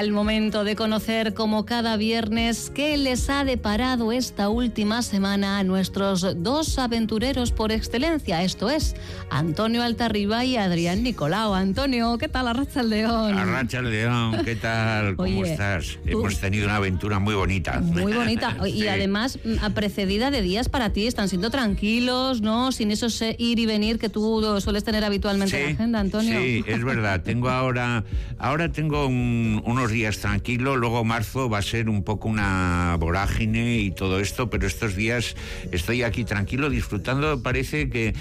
Llega el momento de conocer como cada viernes qué les ha deparado esta última semana a nuestros dos aventureros por excelencia, esto es Antonio Altarriba y Adrián Nicolau. Antonio, ¿qué tal Arracha el León? Arracha el León, ¿qué tal? ¿Cómo Oye, estás? tú- Hemos tenido una aventura muy bonita. Muy bonita y además mm, precedida de días para ti, están siendo tranquilos, ¿no? Sin esos eh, ir y venir que tú sueles tener habitualmente en la agenda, Antonio. Sí, es verdad. Tengo ahora, ahora tengo un- unos días tranquilos. Luego marzo va a ser un poco una vorágine y todo esto, pero estos días estoy aquí tranquilo disfrutando. Parece que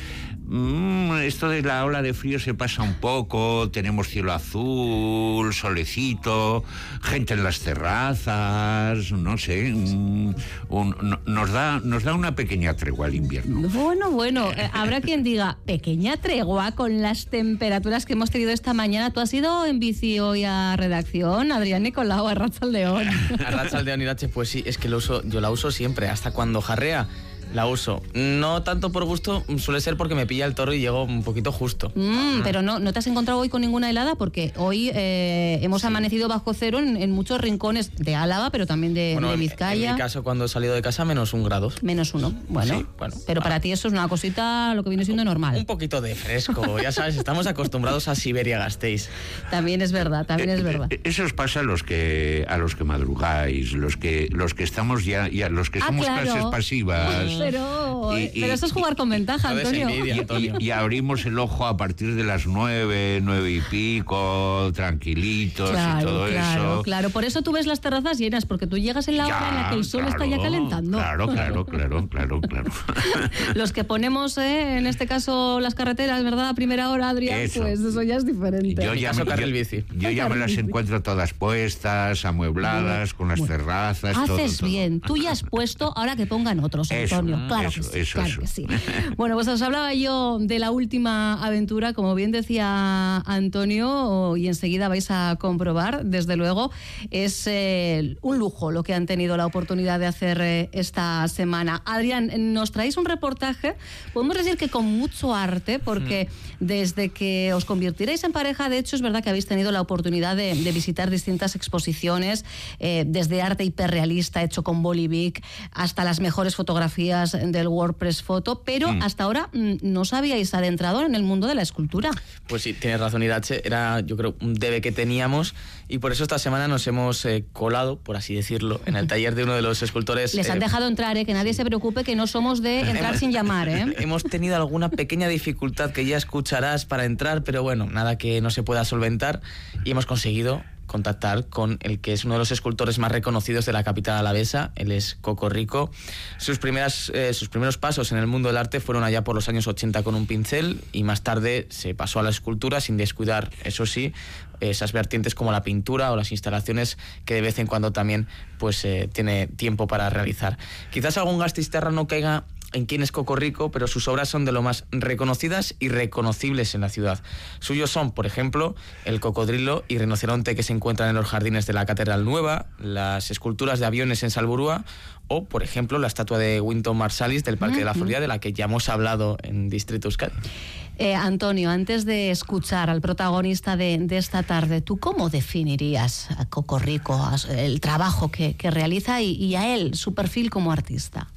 mm, esto de la ola de frío se pasa un poco. Tenemos cielo azul, solecito, gente en las terrazas, no sé. mm, un- no- nos da, nos da una pequeña tregua el invierno. Bueno, bueno, eh, habrá quien diga, pequeña tregua con las temperaturas que hemos tenido esta mañana. ¿Tú has ido en bici hoy a redacción, Adrián Nicolau, a Racha León? Onirache, pues sí, es que lo uso, yo la uso siempre, hasta cuando jarrea. La uso. No tanto por gusto, suele ser porque me pilla el toro y llego un poquito justo. Mm, pero no, no te has encontrado hoy con ninguna helada porque hoy eh, hemos amanecido bajo cero en, en muchos rincones de Álava, pero también de, Bueno, de Vizcaya. En mi caso, cuando he salido de casa, menos un grado. Menos uno. Bueno, Sí, bueno, pero para vale. ti eso es una cosita, lo que viene siendo Un normal. poquito de fresco, ya sabes, estamos acostumbrados a Siberia Gasteiz. También es verdad, también es Eh, verdad. eh, Eso os pasa a los que a los que madrugáis, los que los que estamos ya, ya los que Ah, somos claro. clases pasivas. Pero, Y- y- pero eso es jugar con ventaja, Antonio. envidia. Y, Antonio. y- y abrimos el ojo a partir de las nueve, nueve y pico, tranquilitos y Claro, todo claro, eso. claro. Por eso tú ves las terrazas llenas, porque tú llegas en la hora en la que el sol está ya calentando. Claro, claro, claro, claro, claro. Los que ponemos, eh, en este caso, las carreteras, ¿verdad? A primera hora, Adrián, Eso. pues eso ya es diferente. Yo ya, me, yo- bici. yo ya me las encuentro todas puestas, amuebladas, con las terrazas, todo, Haces todo. bien. Tú ya has puesto, ahora que pongan otros, Eso, Antonio. claro eso, que sí, eso, claro eso. que sí. Bueno, pues os hablaba yo de la última aventura, como bien decía Antonio, y enseguida vais a comprobar, desde luego, es eh, un lujo lo que han tenido la oportunidad de hacer eh, esta semana. Adrián, nos traéis un reportaje, podemos decir que con mucho arte, porque desde que os convirtierais en pareja, de hecho, es verdad que habéis tenido la oportunidad de, de visitar distintas exposiciones, eh, desde arte hiperrealista hecho con Bolivic hasta las mejores fotografías del WordPress Photo, pero hasta ahora mm, no os habíais adentrado en el mundo de la escultura. Pues sí, tienes razón, Irache. Era, yo creo, un debe que teníamos y por eso esta semana nos hemos eh, colado, por así decirlo, en el taller de uno de los escultores. Les han eh, dejado entrar, ¿eh? que nadie se preocupe, que no somos de entrar sin llamar. ¿eh? Hemos tenido alguna pequeña dificultad que ya escucharás para entrar, pero bueno, nada que no se pueda solventar y hemos conseguido contactar con el que es uno de los escultores más reconocidos de la capital alavesa, él es Coco Rico. Sus, primeras, eh, sus primeros pasos en el mundo del arte fueron allá por los años 80 con un pincel y más tarde se pasó a la escultura sin descuidar, eso sí, esas vertientes como la pintura o las instalaciones que de vez en cuando también pues eh, tiene tiempo para realizar. Quizás algún gastisterra no caiga en quién es Coco Rico, pero sus obras son de lo más reconocidas y reconocibles en la ciudad. Suyos son, por ejemplo, el cocodrilo y rinoceronte que se encuentran en los jardines de la Catedral Nueva, las esculturas de aviones en Salburúa o, por ejemplo, la estatua de Winton Marsalis del Parque de la Florida, de la que ya hemos hablado en Distrito Euskadi. Eh, Antonio, antes de escuchar al protagonista de, de esta tarde, ¿tú cómo definirías a Coco Rico, a su- el trabajo que, que realiza y, y a él, su perfil como artista?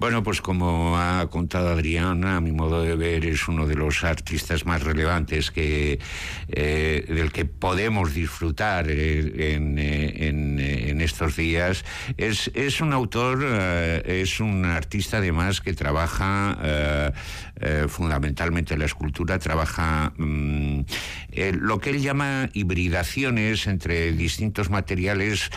Bueno, pues como ha contado Adriana, a mi modo de ver es uno de los artistas más relevantes que eh, del que podemos disfrutar eh, en, eh, en, estos días. Es, es un autor, es un artista además que trabaja fundamentalmente la escultura, trabaja mm, lo que él llama hibridaciones entre distintos materiales,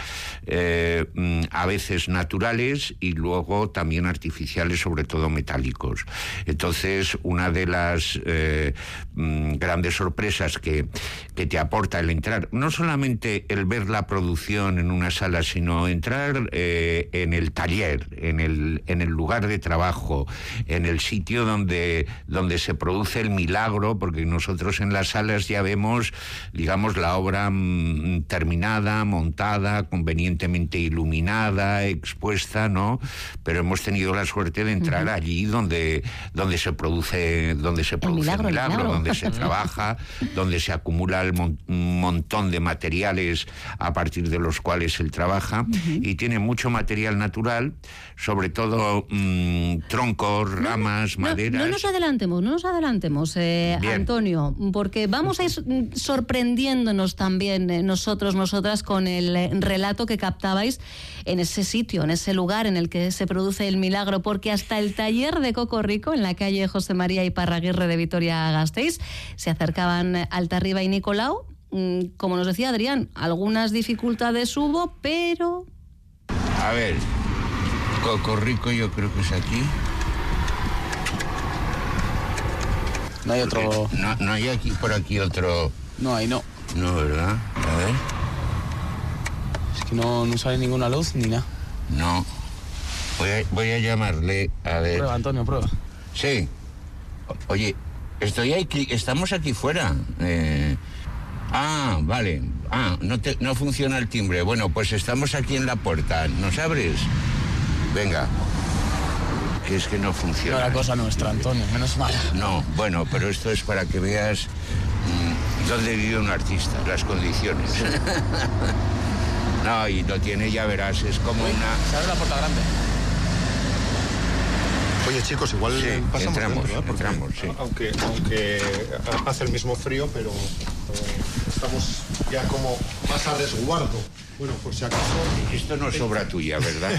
mm, a veces naturales y luego también artificiales, sobre todo metálicos. Entonces, una de las eh, mm, grandes sorpresas que, que te aporta el entrar, no solamente el ver la producción en una sala, sino entrar eh, en el taller, en el, en el lugar de trabajo, en el sitio donde, donde se produce el milagro, porque nosotros en las salas ya vemos, digamos, la obra mm, terminada, montada, convenientemente iluminada nada expuesta, ¿no? Pero hemos tenido la suerte de entrar allí donde, donde se produce, donde se produce el milagro, donde se trabaja, donde se acumula un montón de materiales a partir de los cuales él trabaja. Y tiene mucho material natural, sobre todo mm, troncos, ramas, maderas. No nos adelantemos, no nos adelantemos, eh, Antonio, porque vamos a ir sorprendiéndonos también eh, nosotros, nosotras, con el relato que captabais en ese sitio, en ese lugar en el que se produce el milagro, porque hasta el taller de Coco Rico, en la calle José María y Parraguirre de Vitoria-Gasteiz, se acercaban Altarriba y Nicolau. Mm, como nos decía Adrián, algunas dificultades hubo, pero... A ver, Coco Rico yo creo que es aquí. No hay otro. No, no hay aquí por aquí otro. No, ahí no. No, ¿verdad? A ver. Es que no, no sale ninguna luz ni nada. No. Voy a, voy a llamarle a ver. Prueba, Antonio, prueba. Sí. oye, estoy aquí, estamos aquí fuera. Eh, ah, vale. Ah, no, te, no funciona el timbre. Bueno, pues estamos aquí en la puerta. ¿Nos abres? Venga que es que no funciona. No la cosa nuestra, Antonio, menos mal. No, bueno, pero esto es para que veas mm, dónde vive un artista, las condiciones. no, y lo tiene, ya verás, es como una... Se abre la puerta grande. Oye chicos, igual pasamos entramos, ¿eh? entramos, sí. aunque, aunque hace el mismo frío, pero estamos ya como más a resguardo. Bueno, por si acaso. Esto no es obra tuya, ¿verdad?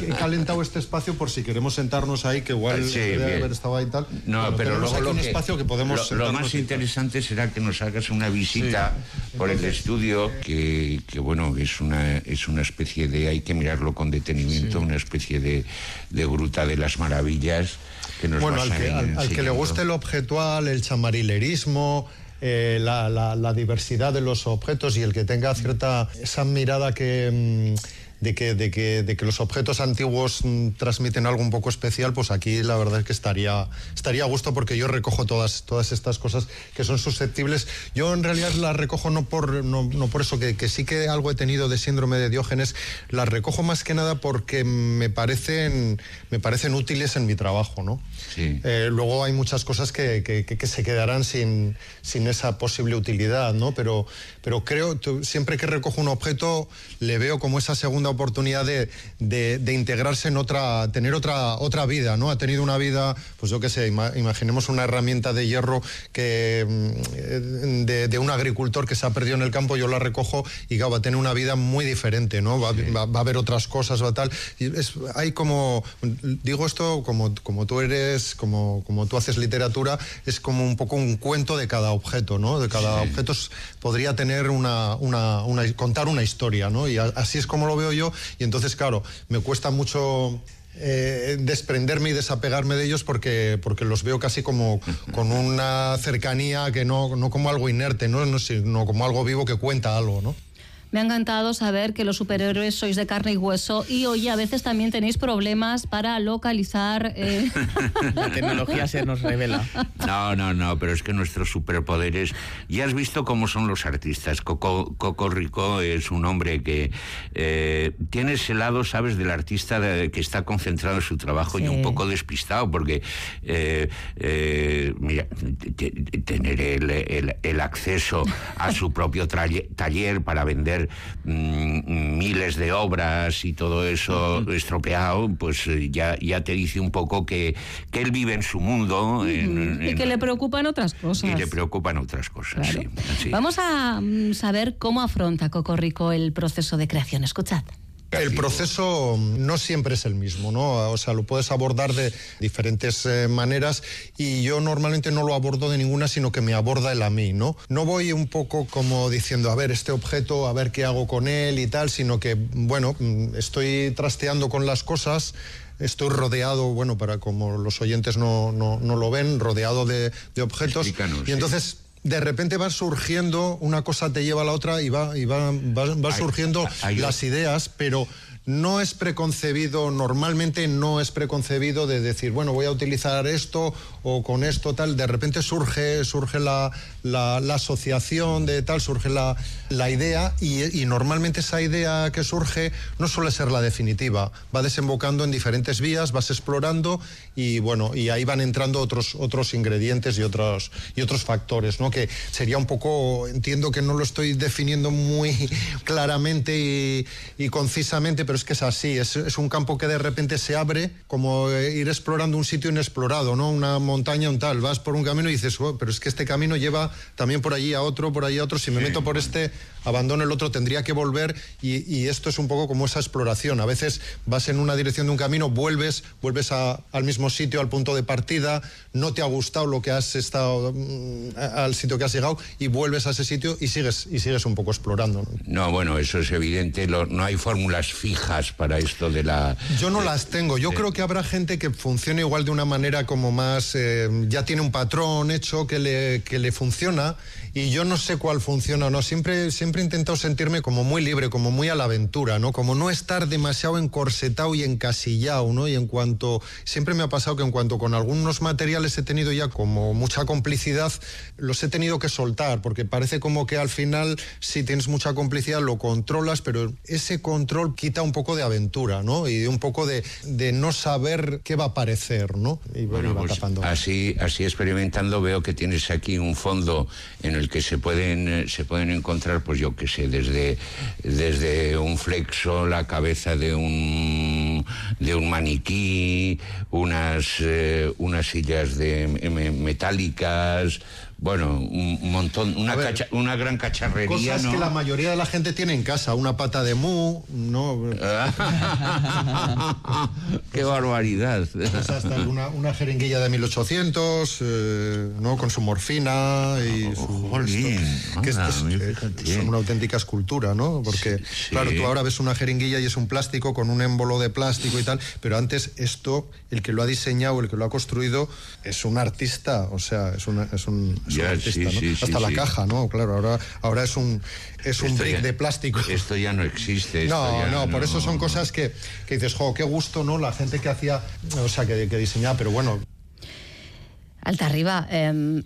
He calentado este espacio por si queremos sentarnos ahí, que igual sí, haber estado ahí y tal. No, pero luego lo un que, espacio que podemos. Lo, más interesante será que nos hagas una visita por el estudio, que, que, bueno, es una, es una especie de. Hay que mirarlo con detenimiento, una especie de, de gruta de las maravillas. Que nos bueno, al que, al que le guste el objetual, el chamarilerismo, eh, la, la, diversidad de los objetos y el que tenga cierta esa mirada que... Mm, de que, de que, de que los objetos antiguos mm, transmiten algo un poco especial, pues aquí la verdad es que estaría, estaría a gusto porque yo recojo todas, todas estas cosas que son susceptibles. Yo en realidad las recojo no por, no, no por eso, que, que, sí que algo he tenido de síndrome de Diógenes, las recojo más que nada porque me parecen, me parecen útiles en mi trabajo, ¿no? Sí. Eh, luego hay muchas cosas que, que, que, se quedarán sin, sin esa posible utilidad, ¿no? Pero, pero creo, siempre que recojo un objeto, le veo como esa segunda oportunidad de, de, integrarse en otra, tener otra, otra vida, ¿no? Ha tenido una vida, pues yo qué sé, imaginemos una herramienta de hierro que mm, de, un agricultor que se ha perdido en el campo, yo la recojo y va a tener una vida muy diferente, ¿no? Va, va, a haber otras cosas, va tal. es, hay como, digo esto como, como tú eres, como, como tú haces literatura, es como un poco un cuento de cada objeto, ¿no? De cada objeto podría tener una, una, una, contar una historia, ¿no? Y así es como lo veo yo y entonces, claro, me cuesta mucho eh, desprenderme y desapegarme de ellos porque, porque los veo casi como con una cercanía que no, no como algo inerte, ¿no? sino como algo vivo que cuenta algo, ¿no? Me ha encantado saber que los superhéroes sois de carne y hueso y hoy a veces también tenéis problemas para localizar. Eh... La tecnología se nos revela. No, no, no, pero es que nuestros superpoderes. Ya has visto cómo son los artistas. Coco, Coco Rico es un hombre que eh, tiene ese lado, ¿sabes?, del artista que está concentrado en su trabajo y un poco despistado, porque eh, eh, mira, tener el, el acceso a su propio taller para vender Mm, miles de obras y todo eso estropeado, pues eh, ya, ya te dice un poco que, que él vive en su mundo. y que le preocupan otras cosas. Y le preocupan otras cosas, Vamos a mm, saber cómo afronta Cocorrico el proceso de creación. Escuchad. El proceso no siempre es el mismo, ¿no? O sea, lo puedes abordar de diferentes eh, maneras y yo normalmente no lo abordo de ninguna, sino que me aborda él a mí, ¿no? No voy un poco como diciendo, a ver, este objeto, a ver qué hago con él y tal, sino que, bueno, mm, estoy trasteando con las cosas, estoy rodeado, bueno, para como los oyentes no, no, lo ven, rodeado de, objetos. y entonces de repente va surgiendo, una cosa te lleva a la otra y va, y va, va, surgiendo las ideas, pero no es preconcebido, normalmente no es preconcebido de decir, bueno, voy a utilizar esto con esto tal, de repente surge, surge la, la, asociación de tal, surge la, la idea y, normalmente esa idea que surge no suele ser la definitiva, va desembocando en diferentes vías, vas explorando y bueno, y ahí van entrando otros, otros ingredientes y otros, y otros factores, ¿no? Que sería un poco, entiendo que no lo estoy definiendo muy claramente y, concisamente, pero es que es así, es, un campo que de repente se abre, como ir explorando un sitio inexplorado, ¿no? Una montaña, un tal, vas por un camino y dices, oh, pero es que este camino lleva también por allí a otro, por allí a otro, si me meto por este, abandono el otro, tendría que volver y, esto es un poco como esa exploración. A veces vas en una dirección de un camino, vuelves, vuelves al mismo sitio, al punto de partida, no te ha gustado lo que has estado mm, al sitio que has llegado y vuelves a ese sitio y sigues y sigues un poco explorando. No, bueno, eso es evidente, no hay fórmulas fijas para esto de la... Yo no las tengo, yo creo que habrá gente que funcione igual de una manera como más, eh, ya tiene un patrón hecho que le, que le funciona y yo no sé cuál funciona o no. Siempre, siempre he intentado sentirme como muy libre, como muy a la aventura, ¿no? Como no estar demasiado encorsetado y encasillado, ¿no? Y en cuanto, siempre me ha pasado que en cuanto con algunos materiales he tenido ya como mucha complicidad, los he tenido que soltar, porque parece como que al final si tienes mucha complicidad lo controlas, pero ese control quita un poco de aventura, ¿no? Y un poco de, de no saber qué va a aparecer, ¿no? Y bueno, pues así, así experimentando veo que tienes aquí un fondo en el que se pueden, eh, se pueden encontrar, pues yo qué sé, desde, desde un flexo, la cabeza de un, de un maniquí, unas, eh, unas sillas de, metálicas, bueno, un montón, una, una gran cacharrería. Cosas que la mayoría de la gente tiene en casa, una pata de mu, ¿no? ¡Qué barbaridad! hasta una, una, jeringuilla de 1800, eh, ¿no? Con su morfina y su... que es, son una auténtica escultura, ¿no? Porque, claro, tú ahora ves una jeringuilla y es un plástico con un émbolo de plástico y tal, pero antes esto, el que lo ha diseñado, el que lo ha construido, es un artista, o sea, es, una, es un hasta la caja, ¿no? Claro, ahora, ahora es un, es un brick de plástico. Esto ya no existe. no, no, por eso son cosas que, que, dices, jo, qué gusto, ¿no? La gente que hacía, o sea, que, que diseñaba, pero bueno. Alta arriba, em,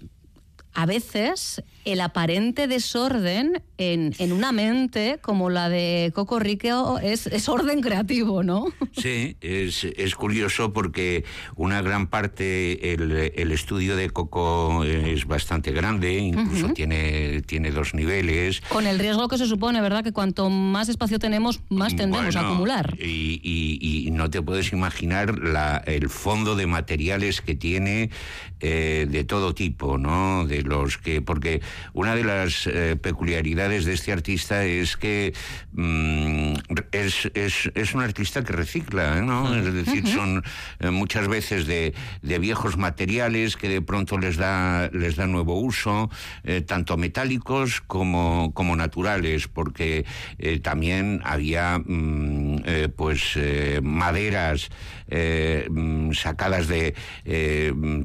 a veces el aparente desorden en, en, una mente como la de Coco Rico es, es orden creativo, ¿no? Sí, es, es, curioso porque una gran parte, el, el, estudio de Coco es bastante grande, incluso tiene, tiene dos niveles. Con el riesgo que se supone, ¿verdad? Que cuanto más espacio tenemos, más tendemos a acumular. Y, y, y, no te puedes imaginar la, el fondo de materiales que tiene eh, de todo tipo, ¿no? De los que, porque una de las eh, peculiaridades de este artista es que mm, es, es, es, un artista que recicla, ¿no? Es decir, son eh, muchas veces de, de, viejos materiales que de pronto les da, les da nuevo uso, eh, tanto metálicos como, como naturales, porque también había mm, pues maderas mm, sacadas de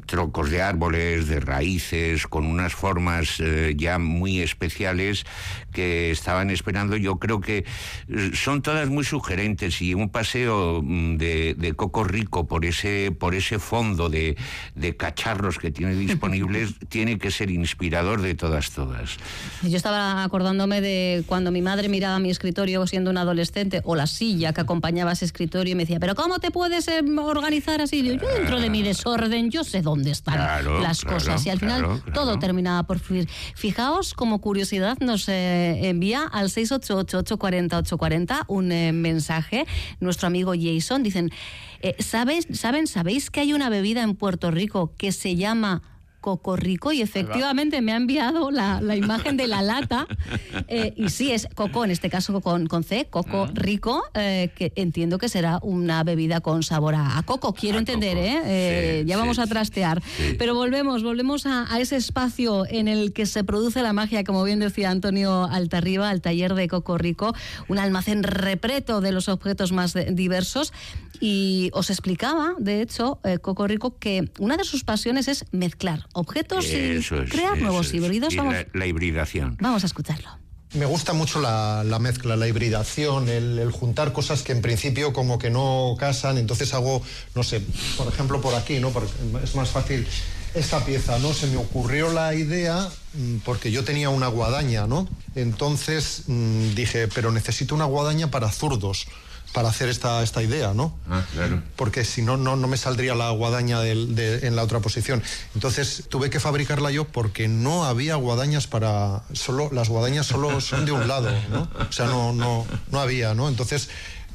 troncos de árboles, de raíces, con unas formas ya muy especiales que estaban esperando. Yo creo que eh, son todas muy sugerentes y un paseo mm, de, Coco Rico por ese, por ese fondo de, de cacharros que tiene disponibles tiene que ser inspirador de todas, todas. Yo estaba acordándome de cuando mi madre miraba mi escritorio siendo un adolescente o la silla que acompañaba ese escritorio y me decía, pero ¿cómo te puedes em, organizar así? Yo, dentro de mi desorden, yo sé dónde están las cosas y al final todo terminaba por fluir. Fijaos, como curiosidad, nos eh, envía al 688-840-840 un eh, mensaje nuestro amigo Jason. Dicen, eh, ¿sabes, ¿saben, sabéis que hay una bebida en Puerto Rico que se llama Coco Rico y efectivamente me ha enviado la, imagen de la lata. Eh, y sí, es Coco, en este caso con, con C, Coco. Rico, eh, que entiendo que será una bebida con sabor a, coco, quiero entender, ¿eh? ya vamos a trastear. Pero volvemos, volvemos a, ese espacio en el que se produce la magia, como bien decía Antonio Altarriba, al taller de Coco Rico, un almacén repleto de los objetos más diversos. Y os explicaba, de hecho, Coco Rico, que una de sus pasiones es mezclar objetos y crear nuevos híbridos. la, hibridación. Vamos a escucharlo. Me gusta mucho la, mezcla, la hibridación, el, juntar cosas que en principio como que no casan, entonces hago, no sé, por ejemplo por aquí, ¿no? es más fácil esta pieza, ¿no? Se me ocurrió la idea mm, porque yo tenía una guadaña, ¿no? Entonces mm, dije, pero necesito una guadaña para zurdos para hacer esta, esta idea, ¿no? Ah, claro. Porque si no, no, me saldría la guadaña en la otra posición. Entonces tuve que fabricarla yo porque no había guadañas para... Solo, las guadañas solo son de un lado, ¿no? O sea, no, no, no había, ¿no? Entonces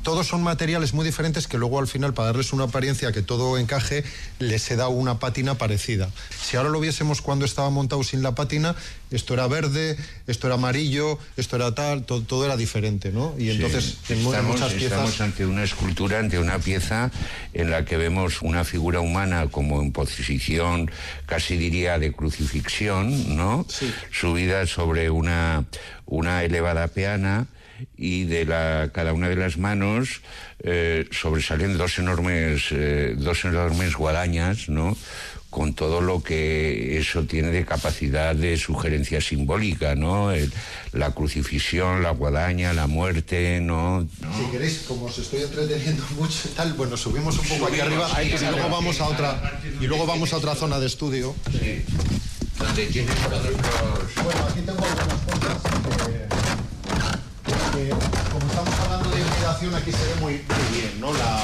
todos son materiales muy diferentes que luego al final para darles una apariencia que todo encaje les se da una pátina parecida. Si ahora lo viésemos cuando estaba montado sin la pátina, esto era verde, esto era amarillo, esto era tal, todo, era diferente, ¿no? Y entonces en muchas piezas estamos ante una escultura, ante una pieza en la que vemos una figura humana como en posición casi diría de crucifixión, ¿no? Subida sobre una una elevada peana y de la, cada una de las manos eh, sobresalen dos enormes, eh, dos enormes guadañas, ¿no? con todo lo que eso tiene de capacidad de sugerencia simbólica, ¿no? la crucifixión, la guadaña, la muerte, ¿no? Si queréis, como os estoy entreteniendo mucho y tal, bueno, subimos un poco aquí arriba y luego vamos a otra y luego vamos a otra zona de estudio. Sí. Donde tienes todos los... Bueno, aquí tengo algunas cosas como estamos hablando de hibridación, aquí se ve muy, bien, ¿no? La,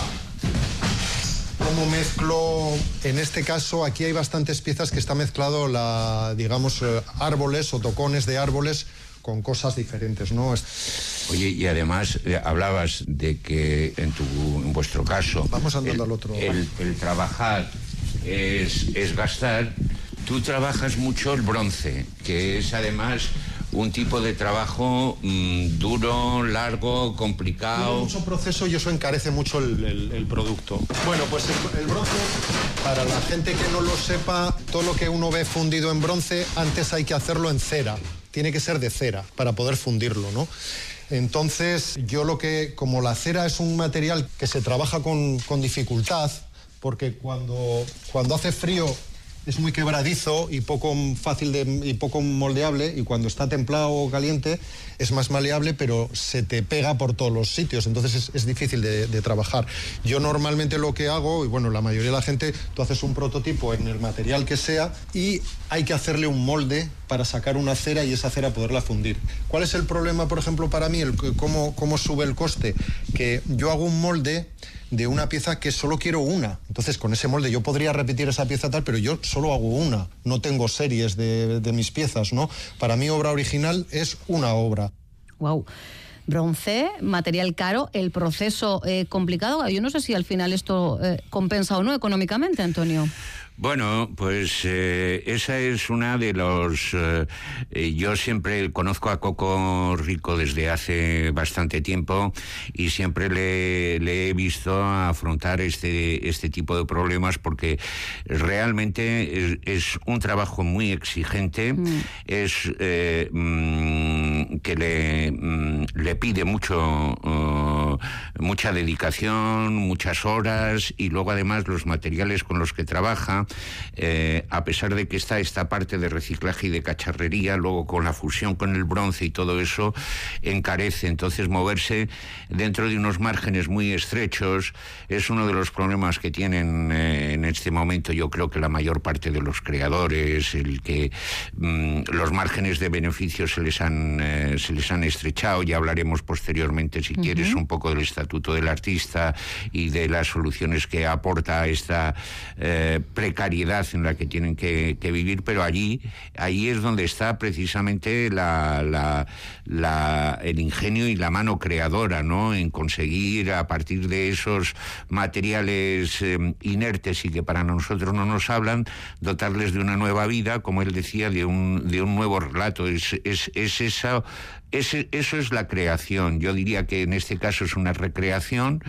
cómo mezclo, en este caso, aquí hay bastantes piezas que está mezclado, la, digamos, eh, árboles o tocones de árboles con cosas diferentes, ¿no? Oye, y además eh, hablabas de que en, tu, en vuestro caso... Vamos andando al otro. El, el trabajar es, es gastar. Tú trabajas mucho el bronce, que es además un tipo de trabajo mm, duro, largo, complicado. Mucho proceso y eso encarece mucho el, producto. Bueno, pues el, bronce, para la gente que no lo sepa, todo lo que uno ve fundido en bronce, antes hay que hacerlo en cera. Tiene que ser de cera para poder fundirlo, ¿no? Entonces, yo lo que, como la cera es un material que se trabaja con, con dificultad, porque cuando, cuando hace frío es muy quebradizo y poco fácil de, y poco moldeable y cuando está templado o caliente es más maleable pero se te pega por todos los sitios, entonces es, difícil de, trabajar. Yo normalmente lo que hago, y bueno, la mayoría de la gente, tú haces un prototipo en el material que sea y hay que hacerle un molde para sacar una cera y esa cera poderla fundir. ¿Cuál es el problema, por ejemplo, para mí? El, cómo, ¿Cómo sube el coste? Que yo hago un molde de una pieza que solo quiero una. Entonces, con ese molde yo podría repetir esa pieza tal, pero yo solo hago una. No tengo series de, mis piezas, ¿no? Para mí, obra original es una obra. Wow bronce, material caro, el proceso eh, complicado. Yo no sé si al final esto eh, compensa o no económicamente, Antonio. Bueno, pues eh, esa es una de los... Eh, eh, yo siempre conozco a Coco Rico desde hace bastante tiempo y siempre le, he visto afrontar este, este tipo de problemas porque realmente es, un trabajo muy exigente, mm. es mm, que le, mm, le pide mucho, mucha dedicación, muchas horas y luego además los materiales con los que trabaja eh, a pesar de que está esta parte de reciclaje y de cacharrería, luego con la fusión con el bronce y todo eso encarece. Entonces moverse dentro de unos márgenes muy estrechos es uno de los problemas que tienen eh, en este momento yo creo que la mayor parte de los creadores, el que mm, los márgenes de beneficios se les han eh, se les han estrechado, ya hablaremos posteriormente si quieres un poco del estatuto del artista y de las soluciones que aporta esta precariedad en la que tienen que, vivir, pero allí, ahí es donde está precisamente la, el ingenio y la mano creadora, ¿no? En conseguir a partir de esos materiales em, inertes y que para nosotros no nos hablan, dotarles de una nueva vida, como él decía, de un, de un nuevo relato. Es, es, es esa eso es la creación. Yo diría que en este caso es una recreación.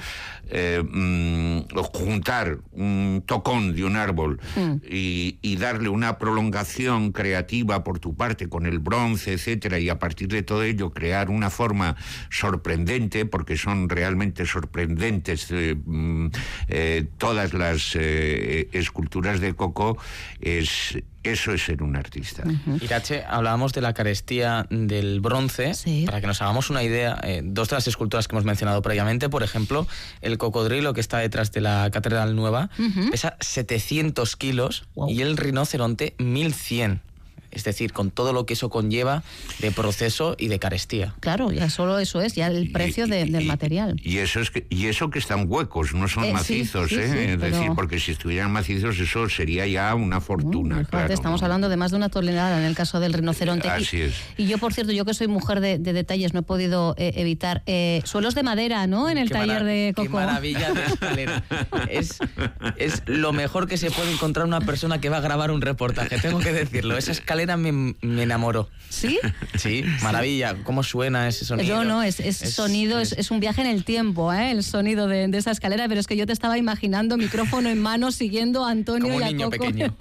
Eh, mm, juntar un tocón de un árbol mm. y, darle una prolongación creativa por tu parte con el bronce, etcétera, y a partir de todo ello crear una forma sorprendente, porque son realmente sorprendentes eh, mm, eh, todas las esculturas de Coco, es, Eso es ser un artista. Irache, hablábamos de la carestía del bronce. Para que nos hagamos una idea, eh, dos de las esculturas que hemos mencionado previamente, por ejemplo, el cocodrilo que está detrás de la Catedral Nueva, pesa 700 kilos y el rinoceronte 1100 es decir, con todo lo que eso conlleva de proceso y de carestía. Claro, ya solo eso es, ya el precio del material. Y eso es que, y eso que están huecos, no son eh, macizos, ¿eh? es decir, porque si estuvieran macizos eso sería ya una fortuna. estamos hablando de más de una tonelada en el caso del rinoceronte. Así y, es. Y yo, por cierto, yo que soy mujer de, detalles, no he podido eh, evitar eh, suelos de madera, ¿no? En el taller de Coco. Qué maravilla de escalera. es, es lo mejor que se puede encontrar una persona que va a grabar un reportaje, tengo que decirlo. Esa escalera me, me enamoró. ¿Sí? Sí, maravilla. ¿Cómo suena ese sonido? No, no, es, sonido, es, un viaje en el tiempo, ¿eh? el sonido de, esa escalera, pero es que yo te estaba imaginando micrófono en mano siguiendo a Antonio Como y a niño pequeño.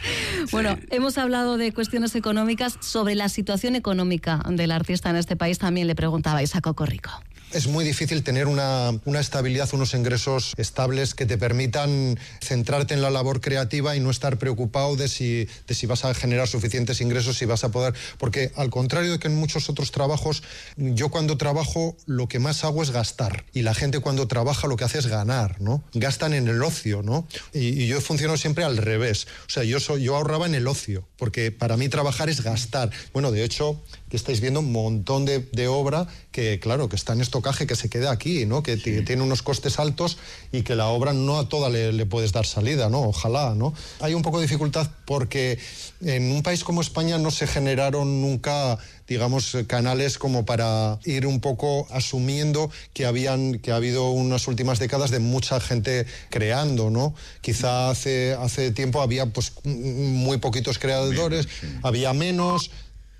bueno, hemos hablado de cuestiones económicas. Sobre la situación económica del artista en este país también le preguntabais a Coco Rico es muy difícil tener una, estabilidad, unos ingresos estables que te permitan centrarte en la labor creativa y no estar preocupado de si, de si vas a generar suficientes ingresos, si vas a poder... Porque al contrario de que en muchos otros trabajos, yo cuando trabajo lo que más hago es gastar y la gente cuando trabaja lo que hace es ganar, ¿no? Gastan en el ocio, ¿no? Y, yo funciono siempre al revés. O sea, yo, soy, yo ahorraba en el ocio, porque para mí trabajar es gastar. Bueno, de hecho, estáis viendo un montón de, de obra que, claro, que está en estocaje, que se queda aquí, ¿no? Que tiene unos costes altos y que la obra no a toda le, puedes dar salida, ¿no? Ojalá, ¿no? Hay un poco de dificultad porque en un país como España no se generaron nunca digamos, canales como para ir un poco asumiendo que habían que ha habido unas últimas décadas de mucha gente creando, ¿no? Quizá hace, hace tiempo había pues muy poquitos creadores, había menos,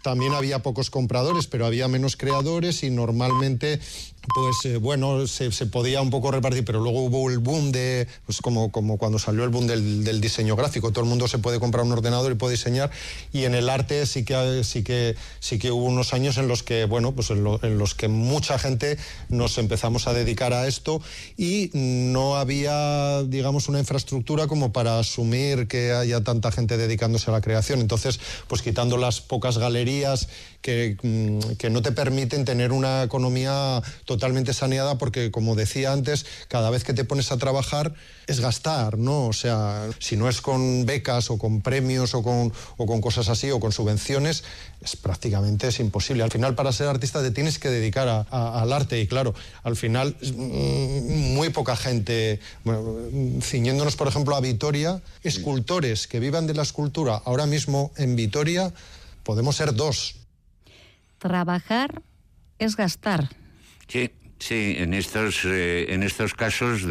también había pocos compradores, pero había menos creadores y normalmente pues eh, bueno, se, podía un poco repartir, pero luego hubo el boom de, pues como, como cuando salió el boom del, diseño gráfico, todo el mundo se puede comprar un ordenador y puede diseñar, y en el arte sí que, sí que, sí que hubo unos años en los que, bueno, pues en, los que mucha gente nos empezamos a dedicar a esto y no había, digamos, una infraestructura como para asumir que haya tanta gente dedicándose a la creación. Entonces, pues quitando las pocas galerías que, mm, que no te permiten tener una economía totalmente saneada porque, como decía antes, cada vez que te pones a trabajar es gastar, ¿no? O sea, si no es con becas o con premios o con, o con cosas así o con subvenciones, es prácticamente es imposible. Al final, para ser artista te tienes que dedicar al arte y, claro, al final mm, muy poca gente, ciñéndonos, por ejemplo, a Vitoria, escultores que vivan de la escultura ahora mismo en Vitoria, podemos ser dos trabajar es gastar. Sí. Sí, en estos, eh, en estos casos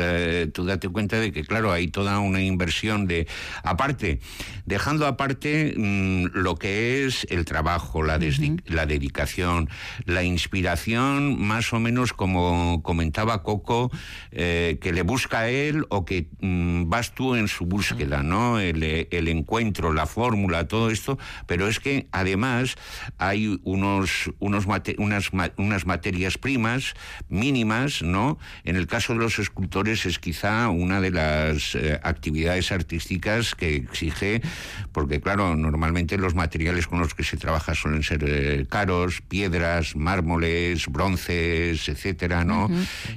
tú date cuenta de que, claro, hay toda una inversión de, aparte, dejando aparte mm, lo que es el trabajo, la, la dedicación, la inspiración, más o menos como comentaba Coco, eh, que le busca a él o que mm, vas tú en su búsqueda, ¿no? El, el encuentro, la fórmula, todo esto, pero es que además hay unos, unos unas, unas materias primas, mínimas, ¿no? En el caso de los escultores es quizá una de las eh, actividades artísticas que exige, porque claro, normalmente los materiales con los que se trabaja suelen ser eh, caros, piedras, mármoles, bronces, etcétera, ¿no?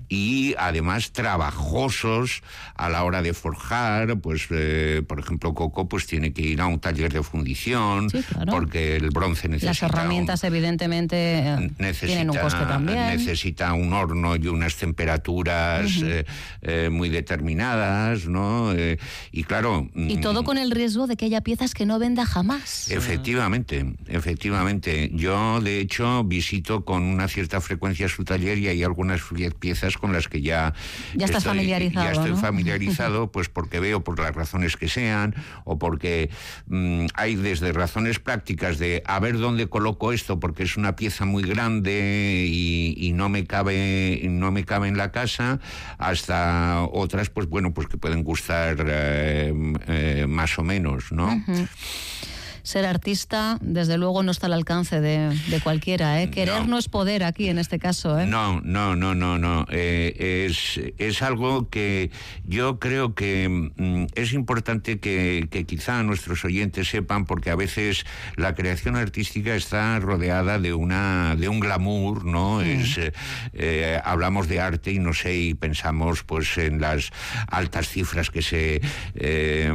Y además trabajosos a la hora de forjar, pues eh, por ejemplo Coco pues tiene que ir a un taller de fundición porque el bronce necesita las herramientas evidentemente tienen un coste también necesita un horno y unas temperaturas eh, eh, muy determinadas, ¿no? Eh, y claro... Y todo mm, con el riesgo de que haya piezas que no venda jamás. Efectivamente, efectivamente. Yo, de hecho, visito con una cierta frecuencia su taller y hay algunas piezas con las que ya... Ya estás familiarizado, Ya estoy familiarizado, pues porque veo por las razones que sean o porque mm, hay desde razones prácticas de a ver dónde coloco esto porque es una pieza muy grande y, y no me cabe no me cabe en la casa, hasta otras, pues bueno, pues que pueden gustar eh, eh, más o menos, ¿no? Ser artista, desde luego, no está al alcance de, cualquiera. ¿eh? Querer no. es poder aquí, en este caso. ¿eh? No, no, no, no, no. Eh, es, es algo que yo creo que mm, es importante que, que quizá nuestros oyentes sepan, porque a veces la creación artística está rodeada de una de un glamour, ¿no? Mm. Es, eh, hablamos de arte y no sé, y pensamos pues en las altas cifras que se eh,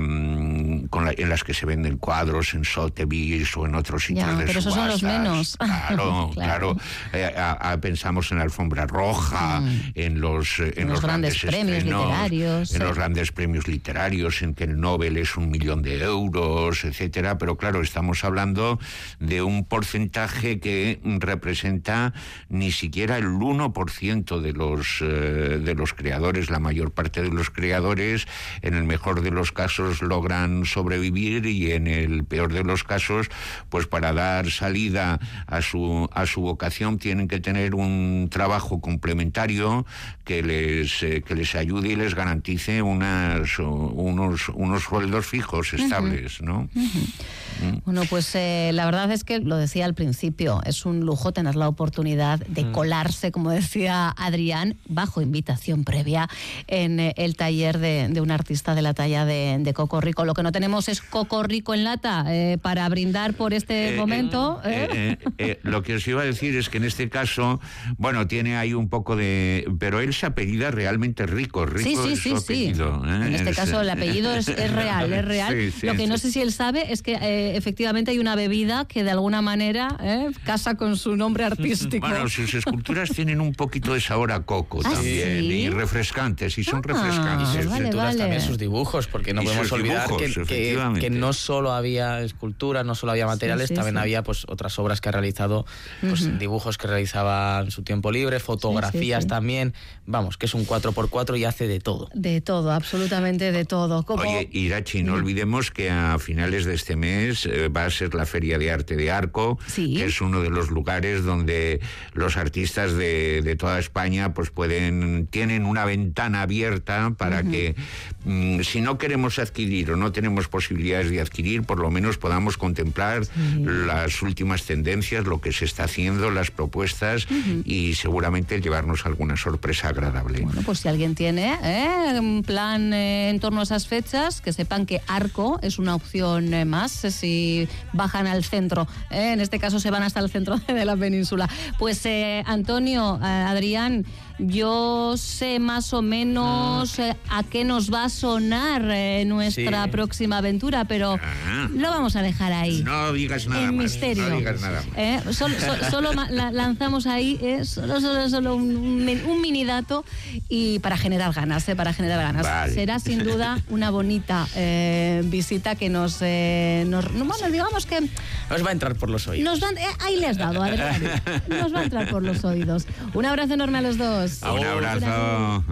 con en las que se venden cuadros en Sotheby's o en otros sitios ya, pero esos son los menos. Claro, claro. Eh, pensamos en la alfombra roja, mm. en los en los, grandes, premios literarios, en los grandes premios literarios, en que el Nobel es un millón de euros, etcétera. Pero claro, estamos hablando de un porcentaje que representa ni siquiera el 1% de los de los creadores, la mayor parte de los creadores, en el mejor de los casos logran sobrevivir y en el peor de los casos, pues para dar salida a su, a su vocación tienen que tener un trabajo complementario que les, eh, que les ayude y les garantice unas, unos, unos sueldos fijos, estables, ¿no? Mm. Bueno, pues eh, la verdad es que lo decía al principio, es un lujo tener la oportunidad de mm. colarse, como decía Adrián, bajo invitación previa en eh, el taller de, un artista de la talla de, Coco Rico. Lo que no tenemos es Coco Rico en lata eh, para brindar por este momento. lo que os iba a decir es que en este caso, bueno, tiene ahí un poco de... Pero él se apellida realmente Rico. Rico sí, sí, sí, En este caso el apellido es, real, es real. lo que no sé si él sabe es que efectivamente hay una bebida que de alguna manera ¿eh? casa con su nombre artístico. Bueno, sus esculturas tienen un poquito de sabor a coco ¿Ah, también y refrescantes y son ah, refrescantes. Y sus también sus dibujos, porque no podemos olvidar que, no solo había esculturas, no solo había materiales, también había pues otras obras que ha realizado, pues, dibujos que realizaba en su tiempo libre, fotografías también. Vamos, que es un 4x4 y hace de todo. De todo, absolutamente de todo. Oye, Irachi, no olvidemos que a finales de este mes eh, va a ser la Feria de Arte de Arco, que es uno de los lugares donde los artistas de, toda España pues pueden tienen una ventana abierta para que mm, si no queremos adquirir o no tenemos posibilidades de adquirir, por lo menos podamos contemplar las últimas tendencias, lo que se está haciendo, las propuestas y seguramente llevarnos alguna sorpresa agradable. Bueno, pues si alguien tiene ¿eh? un plan eh, en torno a esas fechas, que sepan que Arco es una opción más. Si bajan al centro. ¿eh? En este caso se van hasta el centro de la península. Pues eh, Antonio, eh, Adrián, yo sé más o menos mm. a qué nos va a sonar nuestra próxima aventura, pero ah. lo vamos a dejar ahí. No digas nada en misterio. No digas nada Solo, lanzamos ahí solo, solo, solo un, mini dato y para generar ganas, para generar ganas. Será sin duda una bonita visita que nos, nos bueno, digamos que... Nos va a entrar por los oídos. Eh, ahí le has dado, Adrián. Nos va a entrar por los oídos. Un abrazo enorme a los dos. Un abrazo.